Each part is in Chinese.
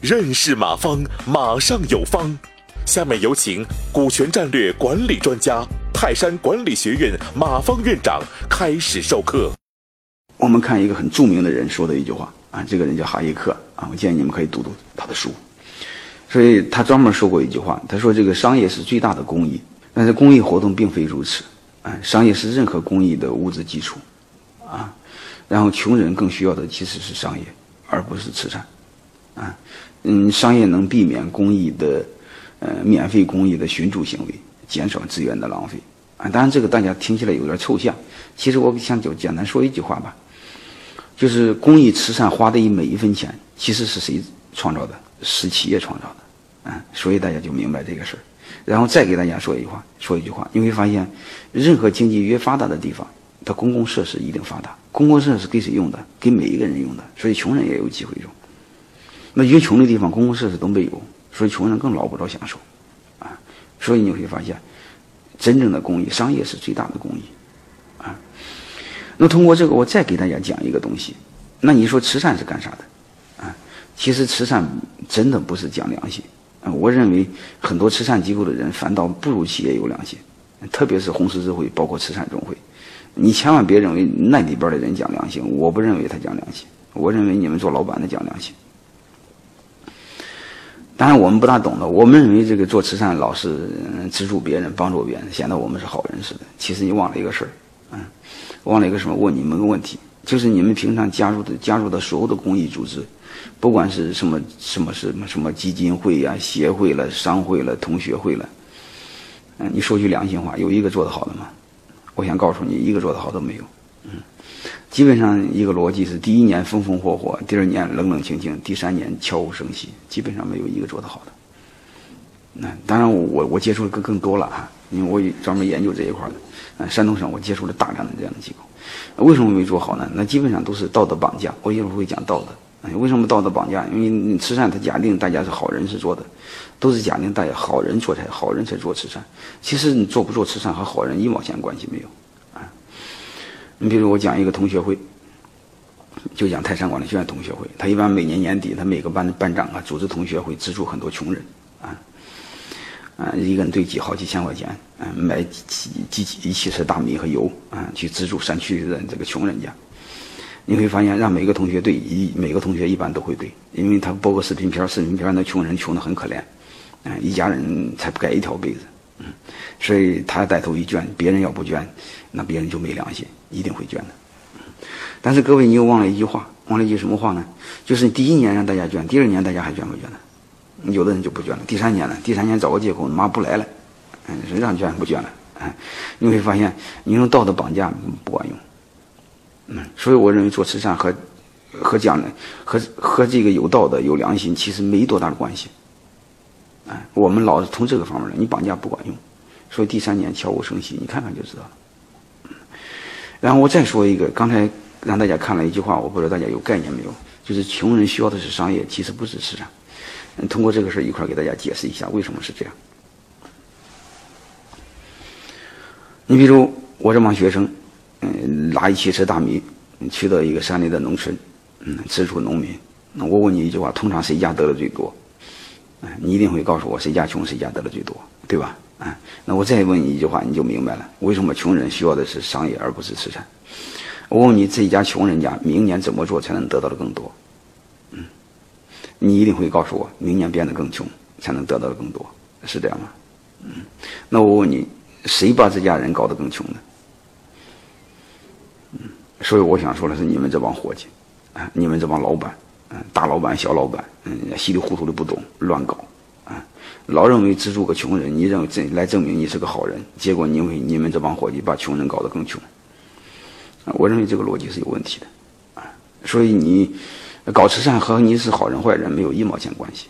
认识马方，马上有方。下面有请股权战略管理专家、泰山管理学院马方院长开始授课。我们看一个很著名的人说的一句话啊，这个人叫哈耶克啊，我建议你们可以读读他的书。所以他专门说过一句话，他说这个商业是最大的公益，但是公益活动并非如此啊，商业是任何公益的物质基础啊，然后穷人更需要的其实是商业，而不是慈善啊，嗯，商业能避免公益的。呃，免费公益的寻租行为，减少资源的浪费啊！当然，这个大家听起来有点抽象。其实我想就简单说一句话吧，就是公益慈善花的每一分钱，其实是谁创造的？是企业创造的，啊！所以大家就明白这个事儿。然后再给大家说一句话，说一句话，你会发现，任何经济越发达的地方，它公共设施一定发达。公共设施给谁用的？给每一个人用的。所以穷人也有机会用。那越穷的地方，公共设施都没有。所以穷人更捞不着享受，啊，所以你会发现，真正的公益，商业是最大的公益，啊。那通过这个，我再给大家讲一个东西。那你说慈善是干啥的？啊，其实慈善真的不是讲良心，啊，我认为很多慈善机构的人反倒不如企业有良心，特别是红十字会，包括慈善总会。你千万别认为那里边的人讲良心，我不认为他讲良心，我认为你们做老板的讲良心。当然，我们不大懂的。我们认为这个做慈善老是资助别人、帮助别人，显得我们是好人似的。其实你忘了一个事儿，嗯，忘了一个什么？问你们个问题，就是你们平常加入的、加入的所有的公益组织，不管是什么、什么、什么、什么基金会呀、协会了、商会了、同学会了，嗯，你说句良心话，有一个做得好的吗？我想告诉你，一个做得好都没有，嗯。基本上一个逻辑是：第一年风风火火，第二年冷冷清清，第三年悄无声息。基本上没有一个做得好的。那当然，我我接触的更更多了哈，因为我专门研究这一块的。嗯，山东省我接触了大量的这样的机构。为什么没做好呢？那基本上都是道德绑架。我一会儿会讲道德。为什么道德绑架？因为你慈善它假定大家是好人是做的，都是假定大家好人做才好人才做慈善。其实你做不做慈善和好人一毛钱关系没有。啊你比如我讲一个同学会，就讲泰山管理学院同学会，他一般每年年底，他每个班的班长啊组织同学会，资助很多穷人，啊，啊，一个人兑几好几千块钱，啊，买几几几一汽车大米和油，啊，去资助山区的这个穷人家。你会发现，让每个同学对一每个同学一般都会对，因为他播个视频片，视频片那穷人穷的很可怜，嗯，一家人才不盖一条被子，嗯，所以他带头一捐，别人要不捐，那别人就没良心。一定会捐的，但是各位，你又忘了一句话，忘了一句什么话呢？就是第一年让大家捐，第二年大家还捐不捐呢？有的人就不捐了。第三年呢？第三年找个借口，妈不来了，嗯，让捐不捐了，嗯，你会发现，你用道德绑架不管用，嗯，所以我认为做慈善和和讲的和和这个有道德、有良心其实没多大的关系，哎，我们老是从这个方面来，你绑架不管用，所以第三年悄无声息，你看看就知道了。然后我再说一个，刚才让大家看了一句话，我不知道大家有概念没有？就是穷人需要的是商业，其实不是慈善。通过这个事儿一块儿给大家解释一下为什么是这样。你比如我这帮学生，嗯，拿一汽车大米去到一个山里的农村，嗯，资助农民。那我问你一句话：通常谁家得的最多？嗯，你一定会告诉我谁家穷谁家得的最多，对吧？啊，那我再问你一句话，你就明白了，为什么穷人需要的是商业而不是慈善？我问你，这家穷人家明年怎么做才能得到的更多？嗯，你一定会告诉我，明年变得更穷才能得到的更多，是这样吗？嗯，那我问你，谁把这家人搞得更穷呢？所以我想说的是，你们这帮伙计，啊，你们这帮老板，嗯，大老板、小老板，嗯，稀里糊涂的不懂，乱搞。啊老认为资助个穷人，你认为证来证明你是个好人，结果因为你们这帮伙计把穷人搞得更穷，啊我认为这个逻辑是有问题的，啊，所以你搞慈善和你是好人坏人没有一毛钱关系，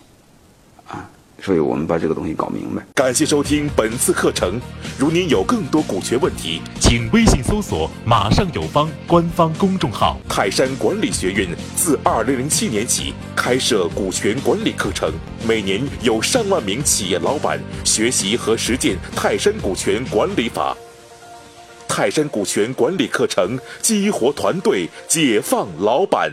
所以我们把这个东西搞明白。感谢收听本次课程，如您有更多股权问题，请微信搜索“马上有方”官方公众号。泰山管理学院自二零零七年起开设股权管理课程。每年有上万名企业老板学习和实践泰山股权管理法。泰山股权管理课程，激活团队，解放老板。